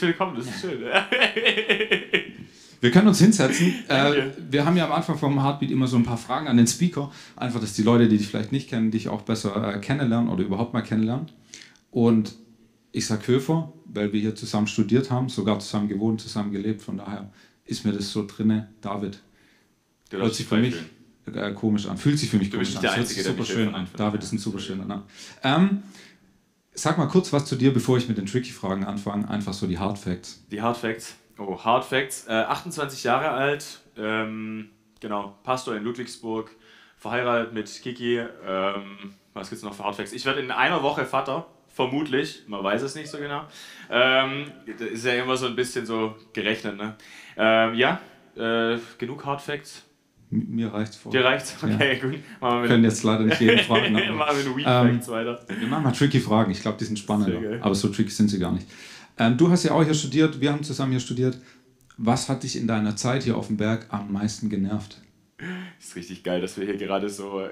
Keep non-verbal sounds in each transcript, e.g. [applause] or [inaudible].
Willkommen, das ist schön. Wir können uns hinsetzen. [laughs] Äh, wir haben ja am Anfang vom Heartbeat immer so ein paar Fragen an den Speaker. Einfach, dass die Leute, die dich vielleicht nicht kennen, dich auch besser äh, kennenlernen oder überhaupt mal kennenlernen. Und ich sage Höfer, weil wir hier zusammen studiert haben, sogar zusammen gewohnt, zusammen gelebt. Von daher ist mir das so drinne. David. Du Hört sich für mich äh, komisch an. Fühlt sich für mich Du komisch bist an. der Es hört sich Einzige, der super schön an. David ist ein super schöner Name. Ähm, sag mal kurz was zu dir, bevor ich mit den Tricky-Fragen anfange. Einfach so die Hard Facts. Die Hard Facts. Oh, Hard Facts. Äh, 28 Jahre alt, ähm, genau, Pastor in Ludwigsburg, verheiratet mit Kiki. Ähm, was gibt's noch für Hard Facts? Ich werde in einer Woche Vater, vermutlich, man weiß es nicht so genau. Ähm, ist ja immer so ein bisschen so gerechnet, ne? Ähm, ja, äh, genug Hard Facts. Mir reicht's vor. Dir reicht's? Okay, gut. Machen wir können jetzt leider nicht jeden fragen. [laughs] machen wir Weed Ähm, weiter. Wir machen mal tricky Fragen. Ich glaube, die sind spannender. Aber so tricky sind sie gar nicht. Ähm, du hast ja auch hier studiert. Wir haben zusammen hier studiert. Was hat dich in deiner Zeit hier auf dem Berg am meisten genervt? ist richtig geil, dass wir hier gerade so,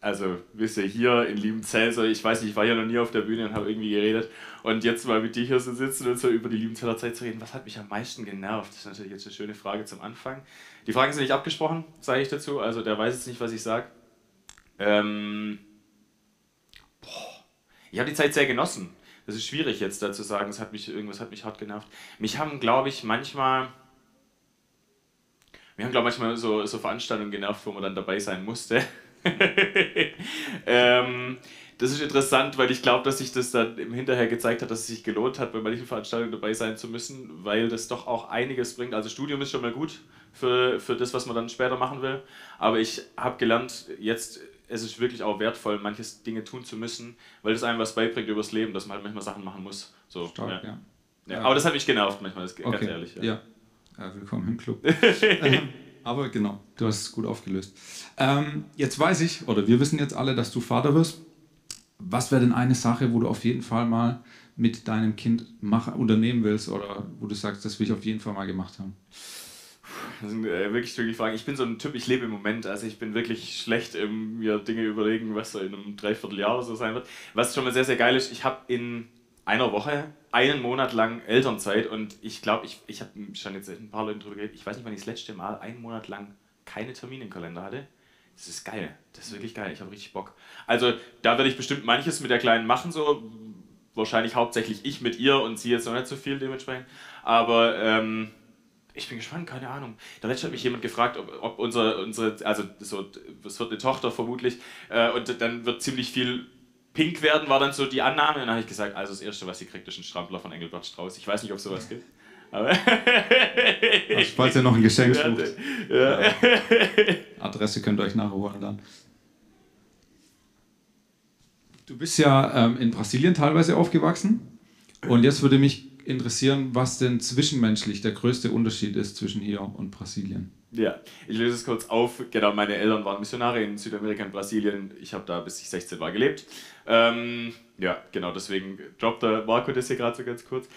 also wisst ihr, hier in Liebenzell, so, ich weiß nicht, ich war ja noch nie auf der Bühne und habe irgendwie geredet und jetzt mal mit dir hier so sitzen und so über die Liebenzeller Zeit zu reden, was hat mich am meisten genervt? Das ist natürlich jetzt eine schöne Frage zum Anfang. Die Fragen sind nicht abgesprochen, sage ich dazu, also der weiß jetzt nicht, was ich sage. Ähm, ich habe die Zeit sehr genossen. Das ist schwierig jetzt da zu sagen, es hat mich, irgendwas hat mich hart genervt. Mich haben, glaube ich, manchmal wir haben, glaube ich, manchmal so, so Veranstaltungen genervt, wo man dann dabei sein musste. [laughs] ähm, das ist interessant, weil ich glaube, dass sich das dann im Hinterher gezeigt hat, dass es sich gelohnt hat, bei manchen Veranstaltungen dabei sein zu müssen, weil das doch auch einiges bringt. Also Studium ist schon mal gut für, für das, was man dann später machen will. Aber ich habe gelernt, jetzt es ist wirklich auch wertvoll, manches Dinge tun zu müssen, weil das einem was beibringt übers Leben, dass man halt manchmal Sachen machen muss. So, Stark, ja. ja. Ja, aber das hat mich genervt manchmal, das ist ganz Okay. ehrlich. Ja. Ja, willkommen im Club. [laughs] Ähm, Aber genau, du hast es gut aufgelöst. Ähm, jetzt weiß ich, oder wir wissen jetzt alle, dass du Vater wirst. Was wäre denn eine Sache, wo du auf jeden Fall mal mit deinem Kind machen, unternehmen willst oder wo du sagst, das will ich auf jeden Fall mal gemacht haben? Das [laughs] sind äh, wirklich wirklich Fragen. Ich bin so ein Typ, ich lebe im Moment. Also ich bin wirklich schlecht im mir Dinge überlegen, was so in einem Dreivierteljahr oder so sein wird. Was schon mal sehr, sehr geil ist, ich habe in einer Woche einen Monat lang Elternzeit und ich glaube, ich, ich habe schon jetzt ein paar Leuten drüber geredet, ich weiß nicht, wann ich das letzte Mal einen Monat lang keine Termine im Kalender hatte. Das ist geil. Das ist wirklich geil. Ich habe richtig Bock. Also da werde ich bestimmt manches mit der Kleinen machen, so wahrscheinlich hauptsächlich ich mit ihr und sie jetzt noch nicht so viel dementsprechend. Aber ähm, ich bin gespannt, keine Ahnung. Da letzte hat mich jemand gefragt, ob, ob unsere, unsere, also so, es wird eine Tochter vermutlich, äh, und dann wird ziemlich viel pink werden, war dann so die Annahme. Und dann habe ich gesagt, also das Erste, was sie kriegt, ist ein Strampler von Engelbert Strauß. Ich weiß nicht, ob es sowas gibt. Aber [laughs] Also, falls ihr noch ein Geschenk sucht, ja. Adresse könnt ihr euch nachholen dann. Du bist ja ähm, in Brasilien teilweise aufgewachsen und jetzt würde mich interessieren, was denn zwischenmenschlich der größte Unterschied ist zwischen hier und Brasilien. Ja, ich löse es kurz auf. Genau, meine Eltern waren Missionare in Südamerika und Brasilien. Ich habe da bis ich 16 war gelebt. Ähm, ja, genau, deswegen droppt der Marco das hier gerade so ganz kurz.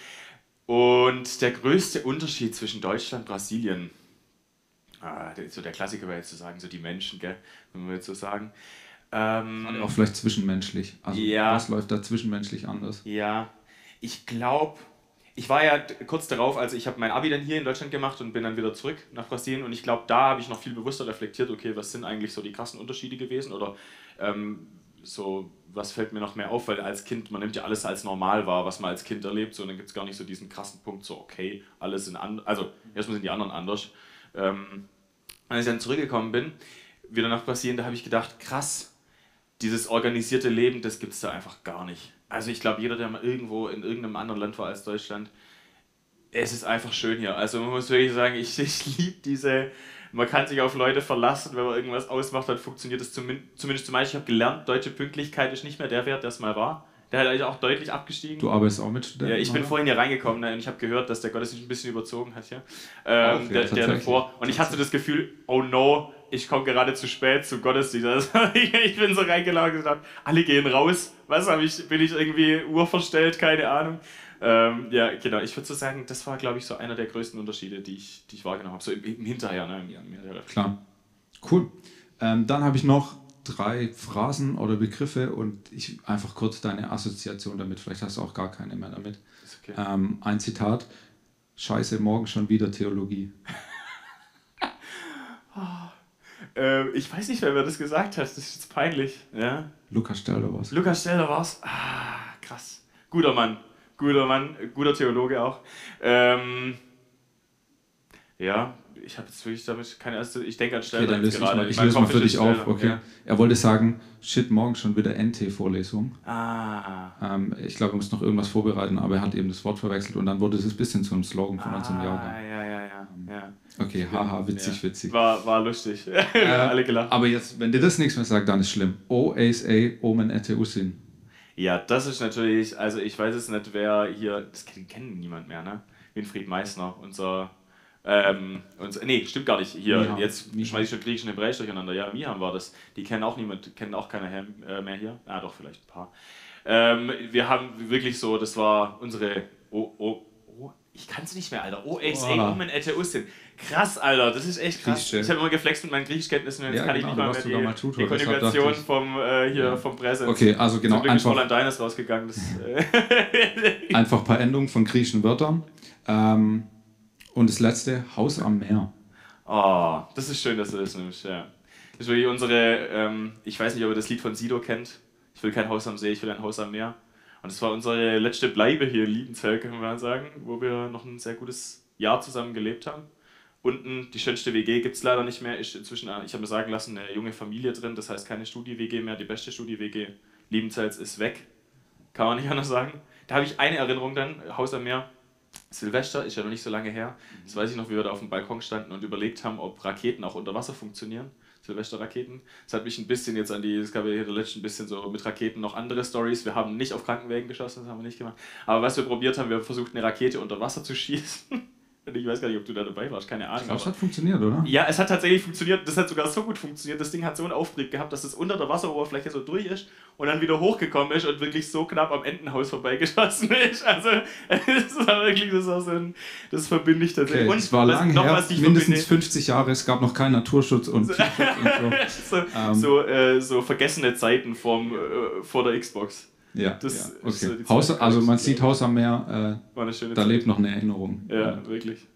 Und der größte Unterschied zwischen Deutschland und Brasilien, ah, so der Klassiker wäre jetzt zu sagen, so die Menschen, gell, wenn wir jetzt so sagen. Ähm, Auch vielleicht zwischenmenschlich. Also Ja. was läuft da zwischenmenschlich anders? Ja, ich glaube, ich war ja kurz darauf, also ich habe mein Abi dann hier in Deutschland gemacht und bin dann wieder zurück nach Brasilien und ich glaube, da habe ich noch viel bewusster reflektiert, okay, was sind eigentlich so die krassen Unterschiede gewesen oder ähm, so, was fällt mir noch mehr auf, weil als Kind, man nimmt ja alles als normal wahr, was man als Kind erlebt, so, und dann gibt es gar nicht so diesen krassen Punkt, so, okay, alles sind anders, also erstmal sind die anderen anders. Ähm, als ich dann zurückgekommen bin, wieder nach Brasilien, da habe ich gedacht, krass, dieses organisierte Leben, das gibt es da einfach gar nicht. Also ich glaube, jeder, der mal irgendwo in irgendeinem anderen Land war als Deutschland, es ist einfach schön hier. Also man muss wirklich sagen, ich, [laughs] ich liebe diese, man kann sich auf Leute verlassen, wenn man irgendwas ausmacht, dann funktioniert es zumindest, zumindest zum Beispiel. Ich habe gelernt, deutsche Pünktlichkeit ist nicht mehr der Wert, der es mal war. Der hat eigentlich auch deutlich abgestiegen. Du arbeitest auch mit Studenten? Ja, ich bin oder? vorhin hier reingekommen ne, und ich habe gehört, dass der Gottesdienst ein bisschen überzogen hat hier. Ähm, Auch, ja, der, der davor. Und ich hatte das Gefühl, oh no, ich komme gerade zu spät zum Gottesdienst. [laughs] Also, ich bin so reingelaufen und gesagt, alle gehen raus. Was habe ich, bin ich irgendwie urverstellt, keine Ahnung. Ähm, ja, genau. Ich würde so sagen, das war, glaube ich, so einer der größten Unterschiede, die ich, die ich wahrgenommen habe. So im, im Hinterher, ne? Im, im. Klar. Cool. Ähm, dann habe ich noch drei Phrasen oder Begriffe und ich einfach kurz deine Assoziation damit. Vielleicht hast du auch gar keine mehr damit. Okay. Ähm, ein Zitat. Scheiße, morgen schon wieder Theologie. [laughs] Ähm, ich weiß nicht, wer mir das gesagt hat. Das ist jetzt peinlich. Ja? Lukas, stell dir was. Lukas Steller war's. Ah, krass. Guter Mann. Guter Mann, guter Theologe auch. Ähm, ja, ich habe jetzt wirklich damit keine erste. Ich denke an Steller Okay, dann löse ich, mal, ich Mein löse mal für dich auf. Okay. ja. Er wollte sagen, shit, morgen schon wieder NT-Vorlesung. Ah. Ähm, ich glaube, er muss noch irgendwas vorbereiten, aber er hat eben das Wort verwechselt und dann wurde es ein bisschen zu einem Slogan von unserem ah, Jahrgang. ja, ja, ja. ja. Okay, haha, witzig, ja. witzig. War, war lustig. [laughs] Äh, Alle gelacht. Aber jetzt, wenn dir das nichts mehr sagt, dann ist schlimm. OSA, Omen Ette Usin. Ja, das ist natürlich, also ich weiß es nicht, wer hier, das kennt niemand mehr, ne? Winfried Meissner, unser, ähm, unser nee, stimmt gar nicht, hier, Miham. jetzt schmeiße ich schon Griechisch und Hebräisch durcheinander, ja, Miham war das, die kennen auch niemand, kennen auch keiner äh, mehr hier, ah doch, vielleicht ein paar. Ähm, wir haben wirklich so, das war unsere, oh, oh, oh ich kann es nicht mehr, Alter, Boah. Omen Ete Usin. Krass, Alter, das ist echt krass. Ich habe immer geflext mit meinen Griechischkenntnissen und jetzt Ja, kann genau, ich nicht mal mehr die, Tutor, die Konjugation vom, äh, hier, Ja. vom Präsens. Okay, also genau, Zum Glück ist einfach- Roland Deines rausgegangen. Das, äh, [laughs] Einfach ein paar Endungen von griechischen Wörtern. Ähm, und das letzte, Haus am Meer. oh, das ist schön, dass du das nimmst. Ja. Das ist wirklich unsere, ähm, ich weiß nicht, ob ihr das Lied von Sido kennt. Ich will kein Haus am See, ich will ein Haus am Meer. Und das war unsere letzte Bleibe hier in Liebenzell, können wir sagen, wo wir noch ein sehr gutes Jahr zusammen gelebt haben. Unten, die schönste WG gibt es leider nicht mehr, ist inzwischen, äh, ich habe mir sagen lassen, eine junge Familie drin, das heißt keine Studi-WG mehr, die beste Studi-WG Liebenzells ist weg. Kann man nicht anders sagen. Da habe ich eine Erinnerung dann, Haus am Meer. Silvester ist ja noch nicht so lange her. Das weiß ich noch, wie wir da auf dem Balkon standen und überlegt haben, ob Raketen auch unter Wasser funktionieren. Silvesterraketen. Das hat mich ein bisschen jetzt an die, es gab ja hier letzten ein bisschen so mit Raketen noch andere Stories. Wir haben nicht auf Krankenwägen geschossen, das haben wir nicht gemacht. Aber was wir probiert haben, wir haben versucht, eine Rakete unter Wasser zu schießen. [laughs] Und ich weiß gar nicht, ob du da dabei warst, keine Ahnung. Ich glaube, es hat funktioniert, oder? ja, es hat tatsächlich funktioniert. Das hat sogar so gut funktioniert. Das Ding hat so einen Auftrieb gehabt, dass es unter der Wasseroberfläche so durch ist und dann wieder hochgekommen ist und wirklich so knapp am Entenhaus vorbeigeschossen [laughs] ist. Also, das war wirklich das, war so ein, das verbinde ich tatsächlich. Okay, es war was- lang noch her, was mindestens verbinde- 50 Jahre, es gab noch keinen Naturschutz und [laughs] Tierschutz und so. so, Ähm. so, äh, so vergessene Zeiten vom, äh, vor der Xbox. Ja, Das ja ist okay. so die Haus, also man sieht Haus am Meer, War eine schöne äh, da Zeit. lebt noch eine Erinnerung. Ja, wirklich.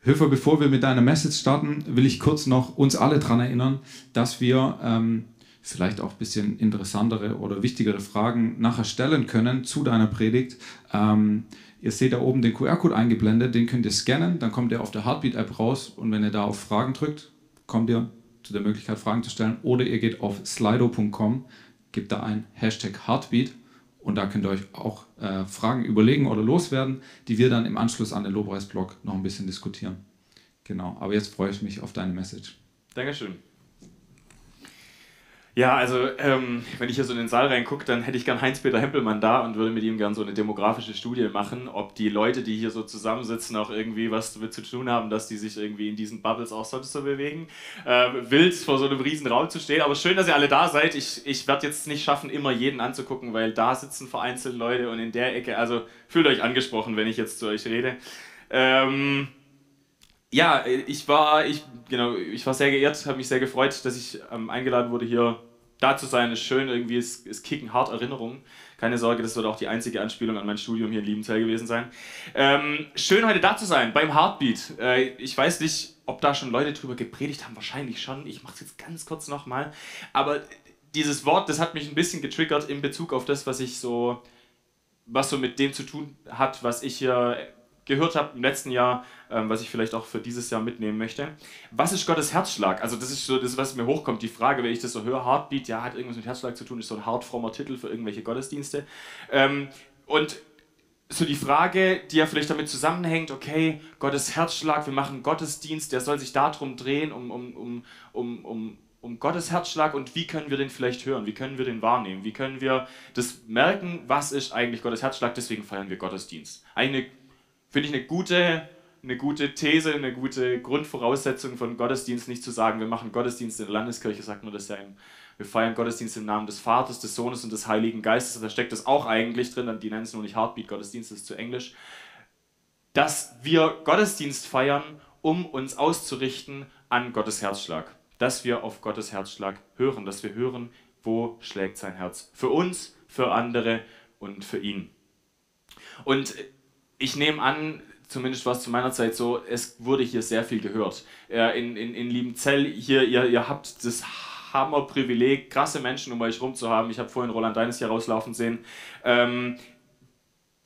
Hilfe, bevor wir mit deiner Message starten, will ich kurz noch uns alle daran erinnern, dass wir ähm, vielleicht auch ein bisschen interessantere oder wichtigere Fragen nachher stellen können zu deiner Predigt. Ähm, ihr seht da oben den QR-Code eingeblendet, den könnt ihr scannen, dann kommt ihr auf der Heartbeat-App raus und wenn ihr da auf Fragen drückt, kommt ihr zu der Möglichkeit, Fragen zu stellen. Oder ihr geht auf slido.com, gebt da ein Hashtag Heartbeat und da könnt ihr euch auch äh, Fragen überlegen oder loswerden, die wir dann im Anschluss an den Lobpreis-Blog noch ein bisschen diskutieren. Genau, aber jetzt freue ich mich auf deine Message. Dankeschön. Ja, also ähm, wenn ich hier so in den Saal reingucke, dann hätte ich gern Heinz-Peter Hempelmann da und würde mit ihm gern so eine demografische Studie machen, ob die Leute, die hier so zusammensitzen, auch irgendwie was damit zu tun haben, dass die sich irgendwie in diesen Bubbles auch sonst so bewegen. Ähm, wild vor so einem riesen Raum zu stehen, aber schön, dass ihr alle da seid. Ich, ich werde jetzt nicht schaffen, immer jeden anzugucken, weil da sitzen vereinzelt Leute und in der Ecke, also fühlt euch angesprochen, wenn ich jetzt zu euch rede. Ähm, ja, ich war, ich, genau, ich war sehr geehrt, habe mich sehr gefreut, dass ich ähm, eingeladen wurde, hier da zu sein. Ist schön, irgendwie, es, es kicken hart Erinnerungen. Keine Sorge, das wird auch die einzige Anspielung an mein Studium hier in Liebenzell gewesen sein. Ähm, schön, heute da zu sein, beim Heartbeat. Äh, ich weiß nicht, ob da schon Leute drüber gepredigt haben, wahrscheinlich schon. Ich mache es jetzt ganz kurz nochmal. Aber dieses Wort, das hat mich ein bisschen getriggert in Bezug auf das, was ich so, was so mit dem zu tun hat, was ich hier gehört habe im letzten Jahr, ähm, was ich vielleicht auch für dieses Jahr mitnehmen möchte. Was ist Gottes Herzschlag? Also das ist so das, was mir hochkommt. Die Frage, wenn ich das so höre, Heartbeat, ja, hat irgendwas mit Herzschlag zu tun, ist so ein hart frommer Titel für irgendwelche Gottesdienste. Ähm, und so die Frage, die ja vielleicht damit zusammenhängt, okay, Gottes Herzschlag, wir machen Gottesdienst, der soll sich darum drehen, um, um, um, um, um um Gottes Herzschlag und wie können wir den vielleicht hören, wie können wir den wahrnehmen, wie können wir das merken, was ist eigentlich Gottes Herzschlag, deswegen feiern wir Gottesdienst. Eine, finde ich, eine gute, eine gute These, eine gute Grundvoraussetzung von Gottesdienst, nicht zu sagen, wir machen Gottesdienst in der Landeskirche, sagt man das ja im, wir feiern Gottesdienst im Namen des Vaters, des Sohnes und des Heiligen Geistes, da steckt das auch eigentlich drin, die nennen es nur nicht Heartbeat Gottesdienst, ist zu Englisch, dass wir Gottesdienst feiern, um uns auszurichten an Gottes Herzschlag dass wir auf Gottes Herzschlag hören, dass wir hören, wo schlägt sein Herz. Für uns, für andere und für ihn. Und ich nehme an, zumindest war es zu meiner Zeit so, es wurde hier sehr viel gehört. In, in, in Liebenzell, hier, ihr, ihr habt das Hammerprivileg, krasse Menschen um euch rum zu haben. Ich habe vorhin Roland Deines hier rauslaufen sehen, ähm,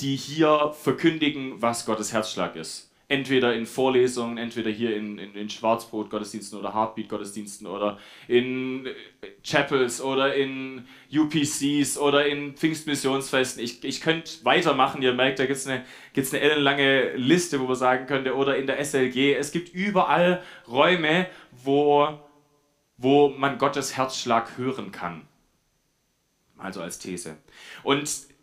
die hier verkündigen, was Gottes Herzschlag ist entweder in Vorlesungen, entweder hier in, in, in Schwarzbrot-Gottesdiensten oder Heartbeat-Gottesdiensten oder in äh, Chapels oder in UPCs oder in Pfingstmissionsfesten. Ich, ich könnte weitermachen, ihr merkt, da gibt es eine, gibt's eine ellenlange Liste, wo man sagen könnte, oder in der SLG. Es gibt überall Räume, wo, wo man Gottes Herzschlag hören kann. Also als These. Und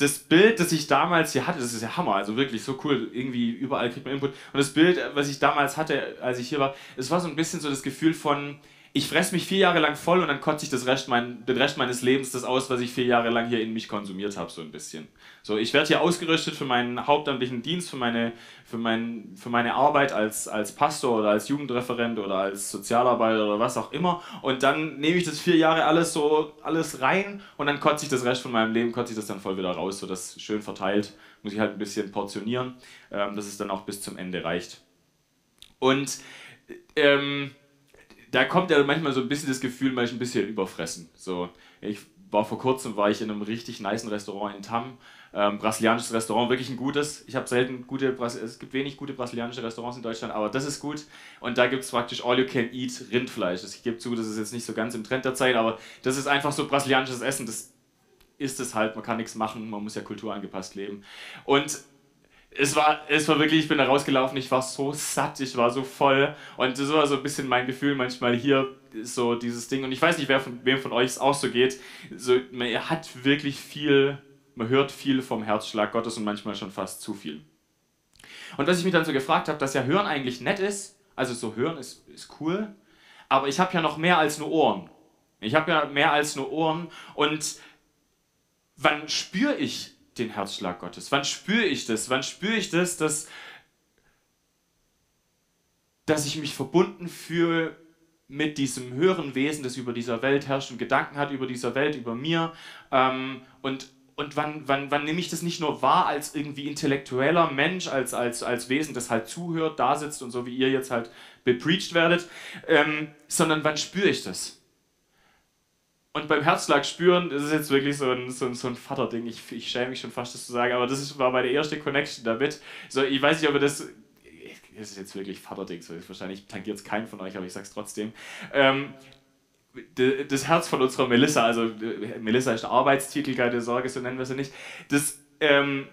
das Bild, das ich damals hier hatte, das ist ja Hammer, also wirklich so cool, irgendwie überall kriegt man Input. Und das Bild, was ich damals hatte, als ich hier war, es war so ein bisschen so das Gefühl von, ich fresse mich vier Jahre lang voll und dann kotze ich das Rest mein, den Rest meines Lebens das aus, was ich vier Jahre lang hier in mich konsumiert habe, so ein bisschen. So, ich werde hier ausgerüstet für meinen hauptamtlichen Dienst, für meine, für mein, für meine Arbeit als, als Pastor oder als Jugendreferent oder als Sozialarbeiter oder was auch immer. Und dann nehme ich das vier Jahre alles so alles rein und dann kotze ich das Rest von meinem Leben, kotze ich das dann voll wieder raus, so das schön verteilt. Muss ich halt ein bisschen portionieren, ähm, dass es dann auch bis zum Ende reicht. Und ähm, da kommt ja manchmal so ein bisschen das Gefühl, man ist ein bisschen überfressen. So, ich war vor kurzem war ich in einem richtig niceen Restaurant in Tam, ähm, brasilianisches Restaurant, wirklich ein gutes. Ich habe selten gute, es gibt wenig gute brasilianische Restaurants in Deutschland, aber das ist gut. Und da gibt es praktisch All You Can Eat Rindfleisch. Ich gebe zu, das ist jetzt nicht so ganz im Trend der Zeit, aber das ist einfach so brasilianisches Essen. Das ist es halt, man kann nichts machen, man muss ja kulturangepasst leben. Und es war, es war wirklich, ich bin da rausgelaufen, ich war so satt, ich war so voll. Und das war so ein bisschen mein Gefühl manchmal hier, so dieses Ding. Und ich weiß nicht, wer von, wem von euch es auch so geht. So, man hat wirklich viel, man hört viel vom Herzschlag Gottes und manchmal schon fast zu viel. Und was ich mich dann so gefragt habe, dass ja Hören eigentlich nett ist, also so Hören ist, ist cool, aber ich habe ja noch mehr als nur Ohren. Ich habe ja mehr als nur Ohren und wann spüre ich den Herzschlag Gottes? Wann spüre ich das? Wann spüre ich das, dass, dass ich mich verbunden fühle mit diesem höheren Wesen, das über dieser Welt herrscht und Gedanken hat über dieser Welt, über mir? Ähm, und und wann, wann, wann nehme ich das nicht nur wahr als irgendwie intellektueller Mensch, als, als, als Wesen, das halt zuhört, da sitzt und so wie ihr jetzt halt bepreached werdet, ähm, sondern wann spüre ich das? Und beim Herzschlag spüren, das ist jetzt wirklich so ein, so ein, so ein Vaterding. Ich, ich schäme mich schon fast, das zu sagen, aber das war meine erste Connection damit. So, ich weiß nicht, ob ihr das. Das ist jetzt wirklich Vaterding, so wahrscheinlich tangiert es keinen von euch, aber ich sag's trotzdem. Ähm, das Herz von unserer Melissa, also Melissa ist der Arbeitstitel, keine Sorge, so nennen wir sie nicht. Das ähm,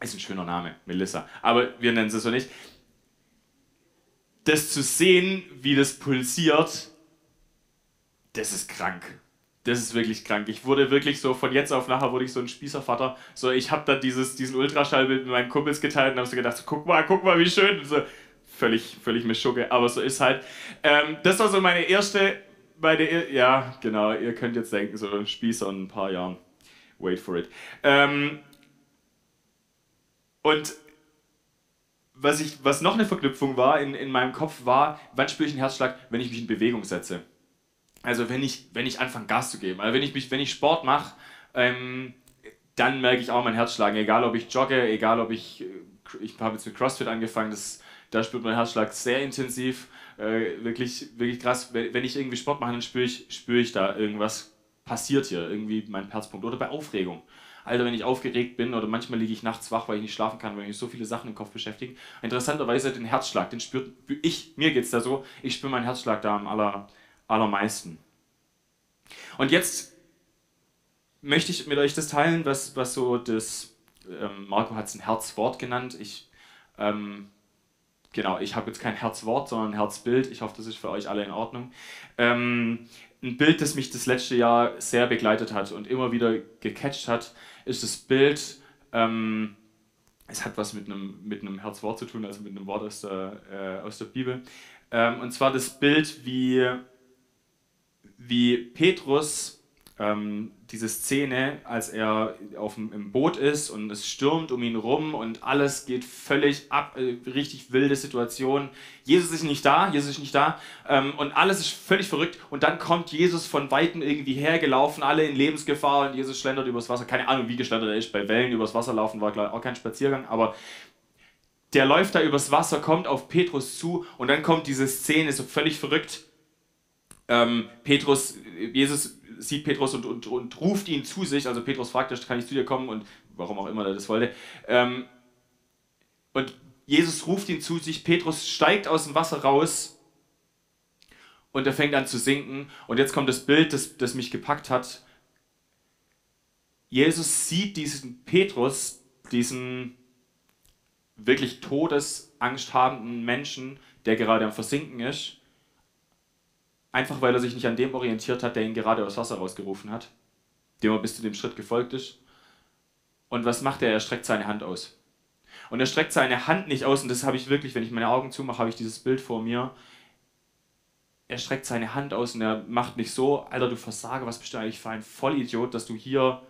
ist ein schöner Name, Melissa, aber wir nennen sie so nicht. Das zu sehen, wie das pulsiert, das ist krank das ist wirklich krank. Ich wurde wirklich so, von jetzt auf nachher wurde ich so ein Spießervater. So, ich habe dann dieses, diesen Ultraschallbild mit meinen Kumpels geteilt und habe so gedacht, so, guck mal, guck mal, wie schön. So, völlig, völlig Mischugge, aber so ist halt. Ähm, das war so meine erste, meine, ja, genau, ihr könnt jetzt denken, so Spießer in ein paar Jahren. Wait for it. Ähm, und was, ich, was noch eine Verknüpfung war in, in meinem Kopf war, wann spüre ich einen Herzschlag, wenn ich mich in Bewegung setze. Also wenn ich, wenn ich anfange Gas zu geben, also wenn ich, mich, wenn ich Sport mache, ähm, dann merke ich auch mein Herzschlag. Egal ob ich jogge, egal ob ich, äh, ich habe jetzt mit CrossFit angefangen, das, da spürt mein Herzschlag sehr intensiv, äh, wirklich, wirklich krass. Wenn, ich irgendwie Sport mache, dann spüre ich, spüre ich da irgendwas passiert hier, irgendwie mein Herzpunkt. Oder bei Aufregung. Alter, wenn ich aufgeregt bin oder manchmal liege ich nachts wach, weil ich nicht schlafen kann, weil mich so viele Sachen im Kopf beschäftigen. Interessanterweise den Herzschlag, den spürt ich, mir geht es da so, ich spüre meinen Herzschlag da am aller, allermeisten. Und jetzt möchte ich mit euch das teilen, was, was so das, ähm, Marco hat es ein Herzwort genannt. Ich ähm, genau, ich habe jetzt kein Herzwort, sondern ein Herzbild. Ich hoffe, das ist für euch alle in Ordnung. Ähm, ein Bild, das mich das letzte Jahr sehr begleitet hat und immer wieder gecatcht hat, ist das Bild, ähm, es hat was mit einem, mit einem Herzwort zu tun, also mit einem Wort aus der, äh, aus der Bibel. Ähm, und zwar das Bild, wie, wie Petrus ähm, diese Szene, als er auf dem, im Boot ist und es stürmt um ihn rum und alles geht völlig ab, äh, richtig wilde Situation. Jesus ist nicht da, Jesus ist nicht da ähm, und alles ist völlig verrückt und dann kommt Jesus von Weitem irgendwie hergelaufen, alle in Lebensgefahr und Jesus schlendert übers Wasser. Keine Ahnung, wie geschlendert er ist, bei Wellen übers Wasser laufen war klar auch kein Spaziergang, aber der läuft da übers Wasser, kommt auf Petrus zu und dann kommt diese Szene, so völlig verrückt. Ähm, Petrus, Jesus sieht Petrus und, und, und ruft ihn zu sich. Also Petrus fragt, kann ich zu dir kommen? Und warum auch immer er das wollte. Ähm, und Jesus ruft ihn zu sich. Petrus steigt aus dem Wasser raus und er fängt an zu sinken. Und jetzt kommt das Bild, das, das mich gepackt hat. Jesus sieht diesen Petrus, diesen wirklich todesangsthabenden Menschen, der gerade am Versinken ist Einfach weil er sich nicht an dem orientiert hat, der ihn gerade aus Wasser rausgerufen hat, dem er bis zu dem Schritt gefolgt ist. Und was macht er? Er streckt seine Hand aus. Und er streckt seine Hand nicht aus, und das habe ich wirklich, wenn ich meine Augen zumache, habe ich dieses Bild vor mir. Er streckt seine Hand aus und er macht nicht so, Alter, du Versager, was bist du eigentlich für ein Vollidiot, dass du hier.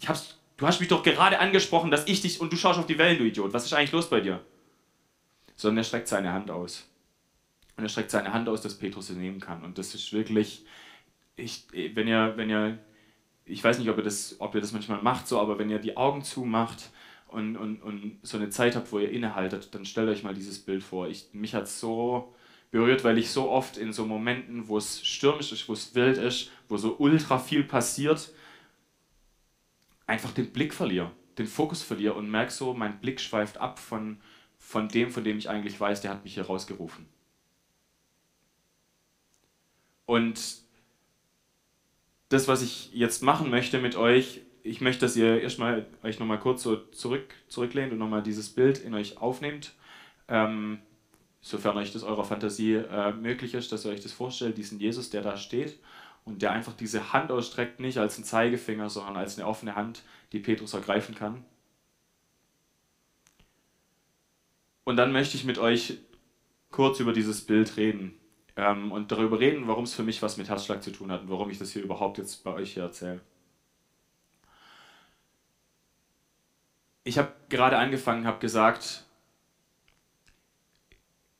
Ich hab's, du hast mich doch gerade angesprochen, dass ich dich und du schaust auf die Wellen, du Idiot. Was ist eigentlich los bei dir? Sondern er streckt seine Hand aus. Und er streckt seine Hand aus, dass Petrus sie nehmen kann. Und das ist wirklich, ich, wenn ihr, wenn ihr, ich weiß nicht, ob ihr das, ob ihr das manchmal macht, so, aber wenn ihr die Augen zumacht und, und, und so eine Zeit habt, wo ihr innehaltet, dann stellt euch mal dieses Bild vor. Ich, mich hat es so berührt, weil ich so oft in so Momenten, wo es stürmisch ist, wo es wild ist, wo so ultra viel passiert, einfach den Blick verliere, den Fokus verliere und merke so, mein Blick schweift ab von, von dem, von dem ich eigentlich weiß, der hat mich hier rausgerufen. Und das, was ich jetzt machen möchte mit euch, ich möchte, dass ihr erstmal euch nochmal kurz so zurück, zurücklehnt und nochmal dieses Bild in euch aufnehmt. Ähm, sofern euch das eurer Fantasie äh, möglich ist, dass ihr euch das vorstellt, diesen Jesus, der da steht und der einfach diese Hand ausstreckt, nicht als ein Zeigefinger, sondern als eine offene Hand, die Petrus ergreifen kann. Und dann möchte ich mit euch kurz über dieses Bild reden ähm, und darüber reden, warum es für mich was mit Herzschlag zu tun hat und warum ich das hier überhaupt jetzt bei euch hier erzähle. Ich habe gerade angefangen, habe gesagt,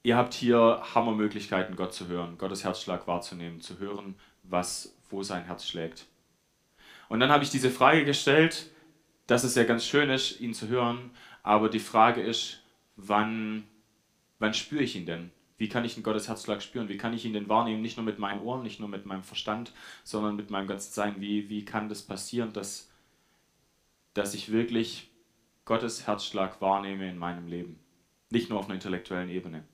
ihr habt hier Hammermöglichkeiten, Gott zu hören, Gottes Herzschlag wahrzunehmen, zu hören, was, wo sein Herz schlägt. Und dann habe ich diese Frage gestellt, dass es ja ganz schön ist, ihn zu hören, aber die Frage ist, wann, wann spüre ich ihn denn? Wie kann ich den Gottes Herzschlag spüren? Wie kann ich ihn denn wahrnehmen? Nicht nur mit meinen Ohren, nicht nur mit meinem Verstand, sondern mit meinem ganzen Sein. Wie, wie kann das passieren, dass, dass ich wirklich Gottes Herzschlag wahrnehme in meinem Leben? Nicht nur auf einer intellektuellen Ebene.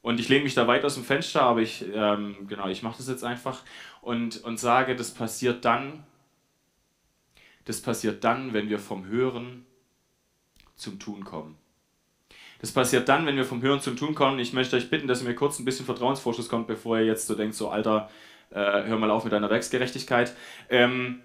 Und ich lehne mich da weit aus dem Fenster, aber ich, ähm, genau, ich mache das jetzt einfach und, und sage, das passiert dann, das passiert dann, wenn wir vom Hören zum Tun kommen. Das passiert dann, wenn wir vom Hören zum Tun kommen. Ich möchte euch bitten, dass ihr mir kurz ein bisschen Vertrauensvorschuss kommt, bevor ihr jetzt so denkt, so Alter, äh, hör mal auf mit deiner Werksgerechtigkeit. Ähm,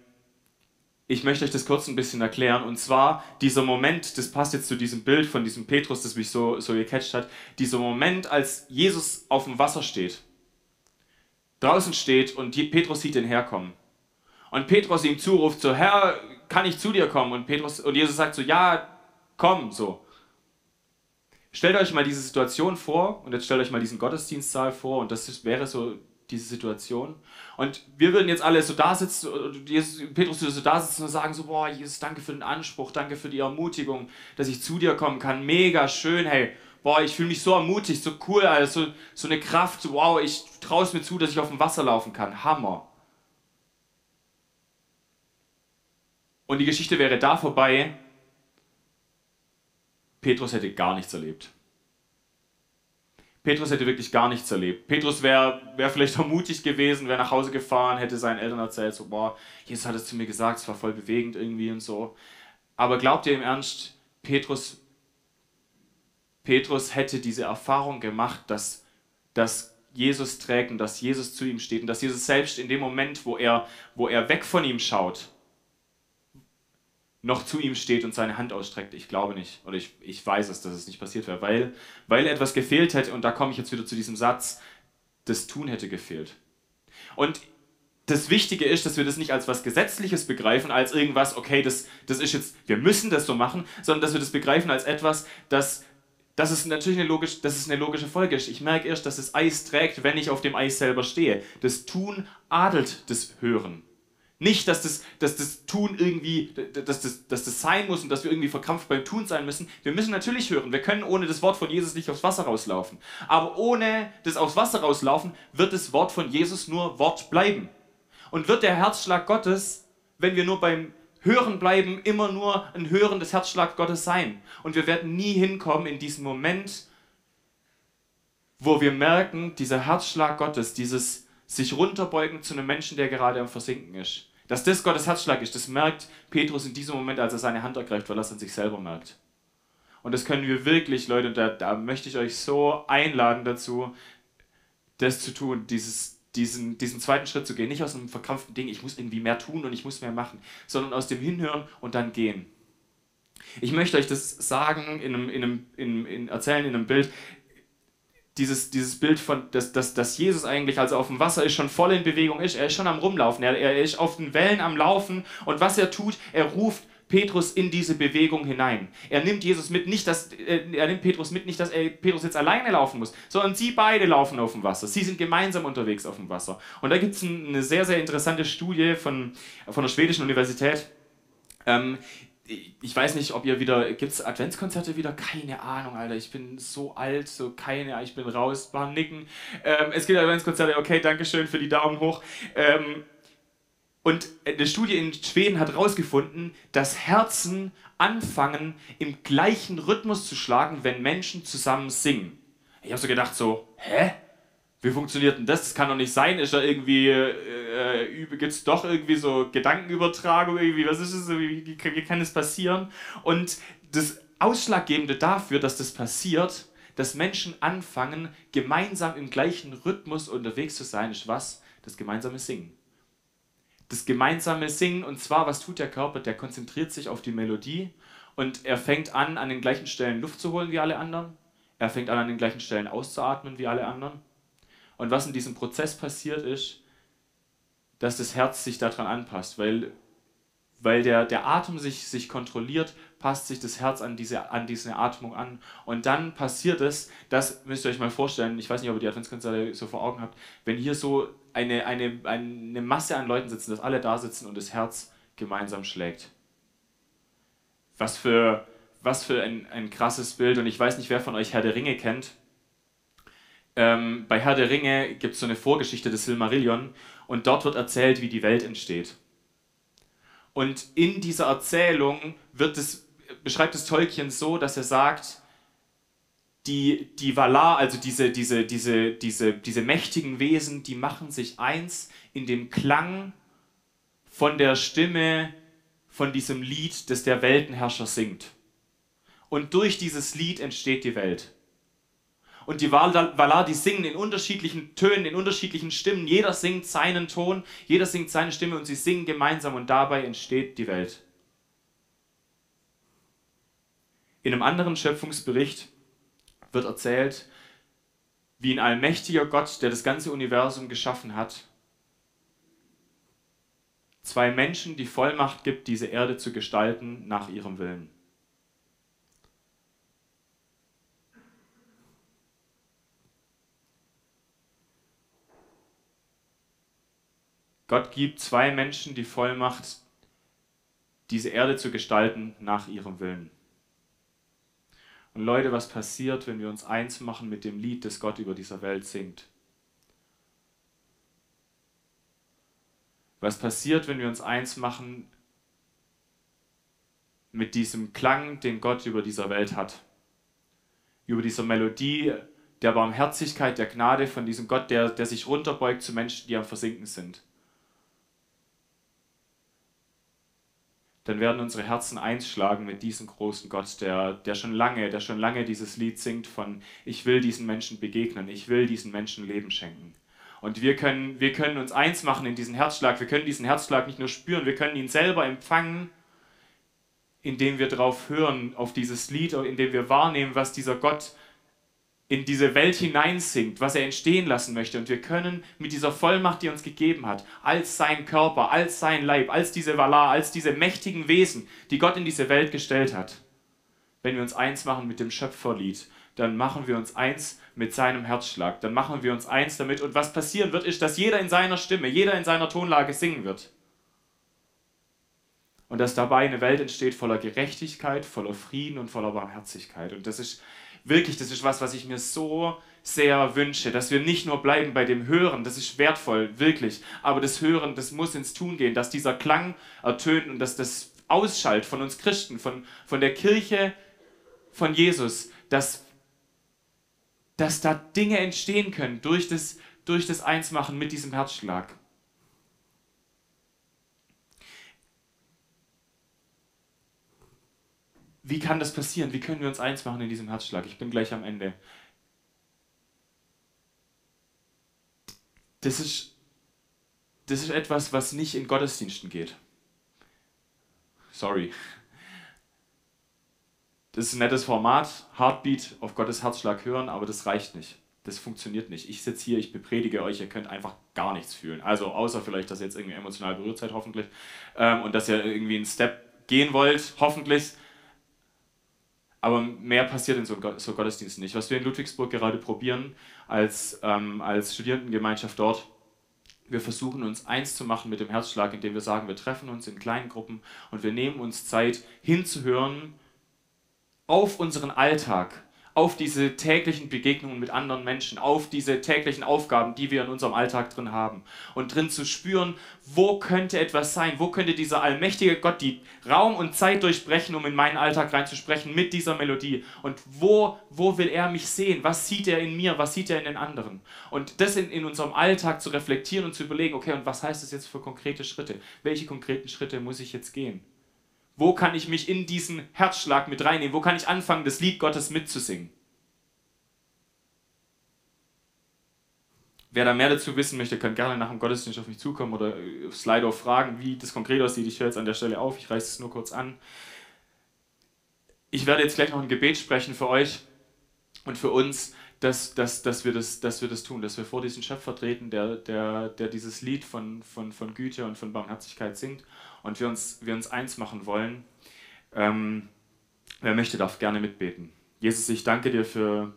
ich möchte euch das kurz ein bisschen erklären. Und zwar dieser Moment, das passt jetzt zu diesem Bild von diesem Petrus, das mich so, so gecatcht hat. Dieser Moment, als Jesus auf dem Wasser steht, draußen steht und Petrus sieht ihn herkommen. Und Petrus ihm zuruft so, Herr, kann ich zu dir kommen? Und, Petrus, und Jesus sagt so, ja, komm, so. Stellt euch mal diese Situation vor und jetzt stellt euch mal diesen Gottesdienstsaal vor und das ist, wäre so diese Situation. Und wir würden jetzt alle so da sitzen, Jesus, Petrus würde so da sitzen und sagen so, boah, Jesus, danke für den Anspruch, danke für die Ermutigung, dass ich zu dir kommen kann, mega schön, hey, boah, ich fühle mich so ermutigt, so cool, also so, eine Kraft, so, wow, ich traue es mir zu, dass ich auf dem Wasser laufen kann, Hammer. Und die Geschichte wäre da vorbei, Petrus hätte gar nichts erlebt. Petrus hätte wirklich gar nichts erlebt. Petrus wäre wär vielleicht ermutigt gewesen, wäre nach Hause gefahren, hätte seinen Eltern erzählt, so, boah, Jesus hat es zu mir gesagt, es war voll bewegend irgendwie und so. Aber glaubt ihr im Ernst, Petrus Petrus hätte diese Erfahrung gemacht, dass, dass Jesus trägt und dass Jesus zu ihm steht und dass Jesus selbst in dem Moment, wo er, wo er weg von ihm schaut, noch zu ihm steht und seine Hand ausstreckt. Ich glaube nicht. Oder ich, ich weiß es, dass es nicht passiert wäre, weil, weil etwas gefehlt hätte. Und da komme ich jetzt wieder zu diesem Satz, das Tun hätte gefehlt. Und das Wichtige ist, dass wir das nicht als was Gesetzliches begreifen, als irgendwas, okay, das, das ist jetzt, wir müssen das so machen, sondern dass wir das begreifen als etwas, das, das ist natürlich eine, logisch, das ist eine logische Folge. Ich merke erst, dass das Eis trägt, wenn ich auf dem Eis selber stehe. Das Tun adelt das Hören. Nicht, dass das, dass das Tun irgendwie, dass das, dass das sein muss und dass wir irgendwie verkrampft beim Tun sein müssen. Wir müssen natürlich hören. Wir können ohne das Wort von Jesus nicht aufs Wasser rauslaufen. Aber ohne das aufs Wasser rauslaufen, wird das Wort von Jesus nur Wort bleiben. Und wird der Herzschlag Gottes, wenn wir nur beim Hören bleiben, immer nur ein Hören des Herzschlags Gottes sein. Und wir werden nie hinkommen in diesen Moment, wo wir merken, dieser Herzschlag Gottes, dieses sich runterbeugen zu einem Menschen, der gerade am Versinken ist. Dass das Gottes Herzschlag ist, das merkt Petrus in diesem Moment, als er seine Hand ergreift, weil er es an sich selber merkt. Und das können wir wirklich, Leute, da, da möchte ich euch so einladen dazu, das zu tun, dieses, diesen, diesen zweiten Schritt zu gehen. Nicht aus einem verkrampften Ding, ich muss irgendwie mehr tun und ich muss mehr machen, sondern aus dem Hinhören und dann gehen. Ich möchte euch das sagen, in einem, in einem, in, in erzählen in einem Bild dieses, dieses Bild von, dass, dass, dass Jesus eigentlich, als er auf dem Wasser ist, schon voll in Bewegung ist. Er ist schon am Rumlaufen. Er, er ist auf den Wellen am Laufen. Und was er tut, er ruft Petrus in diese Bewegung hinein. Er nimmt Jesus mit, nicht dass, äh, er nimmt Petrus mit, nicht, dass er, Petrus jetzt alleine laufen muss, sondern sie beide laufen auf dem Wasser. Sie sind gemeinsam unterwegs auf dem Wasser. Und da gibt es eine sehr, sehr interessante Studie von, von der schwedischen Universität. Ähm, ich weiß nicht, ob ihr wieder, gibt es Adventskonzerte wieder? Keine Ahnung, Alter, ich bin so alt, so keine, ich bin raus, war nicken. Ähm, es gibt Adventskonzerte, okay, danke schön für die Daumen hoch. Ähm, und eine Studie in Schweden hat herausgefunden, dass Herzen anfangen, im gleichen Rhythmus zu schlagen, wenn Menschen zusammen singen. Ich habe so gedacht, so, hä? Wie funktioniert denn das? Das kann doch nicht sein. Ist da irgendwie, äh, gibt es doch irgendwie so Gedankenübertragung? Irgendwie, was ist das? Wie, wie, wie kann das passieren? Und das Ausschlaggebende dafür, dass das passiert, dass Menschen anfangen, gemeinsam im gleichen Rhythmus unterwegs zu sein, ist was? Das gemeinsame Singen. Das gemeinsame Singen, und zwar, was tut der Körper? Der konzentriert sich auf die Melodie und er fängt an, an den gleichen Stellen Luft zu holen wie alle anderen. Er fängt an, an den gleichen Stellen auszuatmen wie alle anderen. Und was in diesem Prozess passiert ist, dass das Herz sich daran anpasst, weil, weil der, der Atem sich, sich kontrolliert, passt sich das Herz an diese, an diese Atmung an. Und dann passiert es, das müsst ihr euch mal vorstellen, ich weiß nicht, ob ihr die Adventskonzerte so vor Augen habt, wenn hier so eine, eine, eine Masse an Leuten sitzen, dass alle da sitzen und das Herz gemeinsam schlägt. Was für, was für ein, ein krasses Bild. Und ich weiß nicht, wer von euch Herr der Ringe kennt. Ähm, bei Herr der Ringe gibt es so eine Vorgeschichte des Silmarillion und dort wird erzählt, wie die Welt entsteht. Und in dieser Erzählung es, beschreibt es Tolkien so, dass er sagt, die, die Valar, also diese, diese, diese, diese, diese mächtigen Wesen, die machen sich eins in dem Klang von der Stimme von diesem Lied, das der Weltenherrscher singt. Und durch dieses Lied entsteht die Welt. Und die Valar, die singen in unterschiedlichen Tönen, in unterschiedlichen Stimmen. Jeder singt seinen Ton, jeder singt seine Stimme und sie singen gemeinsam und dabei entsteht die Welt. In einem anderen Schöpfungsbericht wird erzählt, wie ein allmächtiger Gott, der das ganze Universum geschaffen hat, zwei Menschen die Vollmacht gibt, diese Erde zu gestalten nach ihrem Willen. Gott gibt zwei Menschen die Vollmacht, diese Erde zu gestalten nach ihrem Willen. Und Leute, was passiert, wenn wir uns eins machen mit dem Lied, das Gott über dieser Welt singt? Was passiert, wenn wir uns eins machen mit diesem Klang, den Gott über dieser Welt hat? Über dieser Melodie der Barmherzigkeit, der Gnade von diesem Gott, der, der sich runterbeugt zu Menschen, die am Versinken sind. Dann werden unsere Herzen eins schlagen mit diesem großen Gott, der, der schon lange, der schon lange dieses Lied singt von Ich will diesen Menschen begegnen, ich will diesen Menschen Leben schenken. Und wir können, wir können uns eins machen in diesen Herzschlag, wir können diesen Herzschlag nicht nur spüren, wir können ihn selber empfangen, indem wir darauf hören, auf dieses Lied, indem wir wahrnehmen, was dieser Gott in diese Welt hineinsinkt, was er entstehen lassen möchte. Und wir können mit dieser Vollmacht, die er uns gegeben hat, als sein Körper, als sein Leib, als diese Valar, als diese mächtigen Wesen, die Gott in diese Welt gestellt hat, wenn wir uns eins machen mit dem Schöpferlied, dann machen wir uns eins mit seinem Herzschlag, dann machen wir uns eins damit. Und was passieren wird, ist, dass jeder in seiner Stimme, jeder in seiner Tonlage singen wird. Und dass dabei eine Welt entsteht voller Gerechtigkeit, voller Frieden und voller Barmherzigkeit. Und das ist wirklich, das ist was, was ich mir so sehr wünsche, dass wir nicht nur bleiben bei dem Hören, das ist wertvoll, wirklich, aber das Hören, das muss ins Tun gehen, dass dieser Klang ertönt und dass das ausschallt von uns Christen, von, von der Kirche von Jesus, dass, dass da Dinge entstehen können durch das, durch das Einsmachen mit diesem Herzschlag. Wie kann das passieren? Wie können wir uns eins machen in diesem Herzschlag? Ich bin gleich am Ende. Das ist, das ist etwas, was nicht in Gottesdiensten geht. Sorry. Das ist ein nettes Format, Heartbeat auf Gottes Herzschlag hören, aber das reicht nicht. Das funktioniert nicht. Ich sitze hier, ich bepredige euch, ihr könnt einfach gar nichts fühlen. Also außer vielleicht, dass ihr jetzt irgendwie emotional berührt seid, hoffentlich. Ähm, und dass ihr irgendwie einen Step gehen wollt, hoffentlich. Aber mehr passiert in so, so Gottesdiensten nicht. Was wir in Ludwigsburg gerade probieren, als, ähm, als Studierendengemeinschaft dort, wir versuchen uns eins zu machen mit dem Herzschlag, indem wir sagen, wir treffen uns in kleinen Gruppen und wir nehmen uns Zeit hinzuhören auf unseren Alltag, auf diese täglichen Begegnungen mit anderen Menschen, auf diese täglichen Aufgaben, die wir in unserem Alltag drin haben. Und drin zu spüren, wo könnte etwas sein, wo könnte dieser allmächtige Gott die Raum und Zeit durchbrechen, um in meinen Alltag reinzusprechen mit dieser Melodie. Und wo, wo will er mich sehen? Was sieht er in mir? Was sieht er in den anderen? Und das in, in unserem Alltag zu reflektieren und zu überlegen, okay, und was heißt das jetzt für konkrete Schritte? Welche konkreten Schritte muss ich jetzt gehen? Wo kann ich mich in diesen Herzschlag mit reinnehmen? Wo kann ich anfangen, das Lied Gottes mitzusingen? Wer da mehr dazu wissen möchte, kann gerne nach dem Gottesdienst auf mich zukommen oder auf Slido fragen, wie das konkret aussieht. Ich höre jetzt an der Stelle auf, ich reiße es nur kurz an. Ich werde jetzt gleich noch ein Gebet sprechen für euch und für uns, dass, dass, dass, wir, das, dass wir das tun, dass wir vor diesen Schöpfer treten, der, der, der dieses Lied von, von, von Güte und von Barmherzigkeit singt und wir uns, wir uns eins machen wollen. Ähm, wer möchte, darf gerne mitbeten. Jesus, ich danke dir für,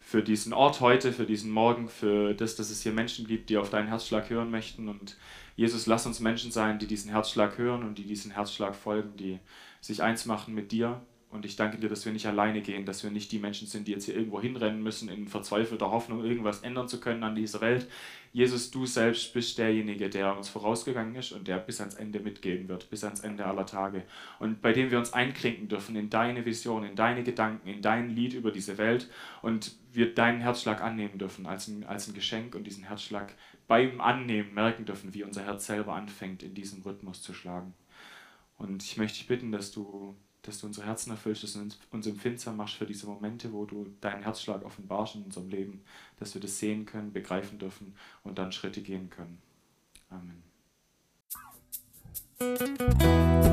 für diesen Ort heute, für diesen Morgen, für das, dass es hier Menschen gibt, die auf deinen Herzschlag hören möchten. Und Jesus, lass uns Menschen sein, die diesen Herzschlag hören und die diesen Herzschlag folgen, die sich eins machen mit dir und ich danke dir, dass wir nicht alleine gehen, dass wir nicht die Menschen sind, die jetzt hier irgendwo hinrennen müssen, in verzweifelter Hoffnung, irgendwas ändern zu können an dieser Welt. Jesus, du selbst bist derjenige, der uns vorausgegangen ist und der bis ans Ende mitgehen wird, bis ans Ende aller Tage. Und bei dem wir uns einklinken dürfen in deine Vision, in deine Gedanken, in dein Lied über diese Welt und wir deinen Herzschlag annehmen dürfen als ein, als ein Geschenk und diesen Herzschlag beim Annehmen merken dürfen, wie unser Herz selber anfängt, in diesem Rhythmus zu schlagen. Und ich möchte dich bitten, dass du dass du unsere Herzen erfüllst, dass du uns empfindsam machst für diese Momente, wo du deinen Herzschlag offenbarst in unserem Leben, dass wir das sehen können, begreifen dürfen und dann Schritte gehen können. Amen.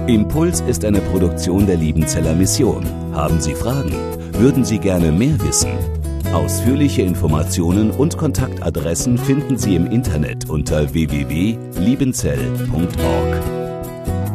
Impuls ist eine Produktion der Liebenzeller Mission. Haben Sie Fragen? Würden Sie gerne mehr wissen? Ausführliche Informationen und Kontaktadressen finden Sie im Internet unter www.liebenzell.org.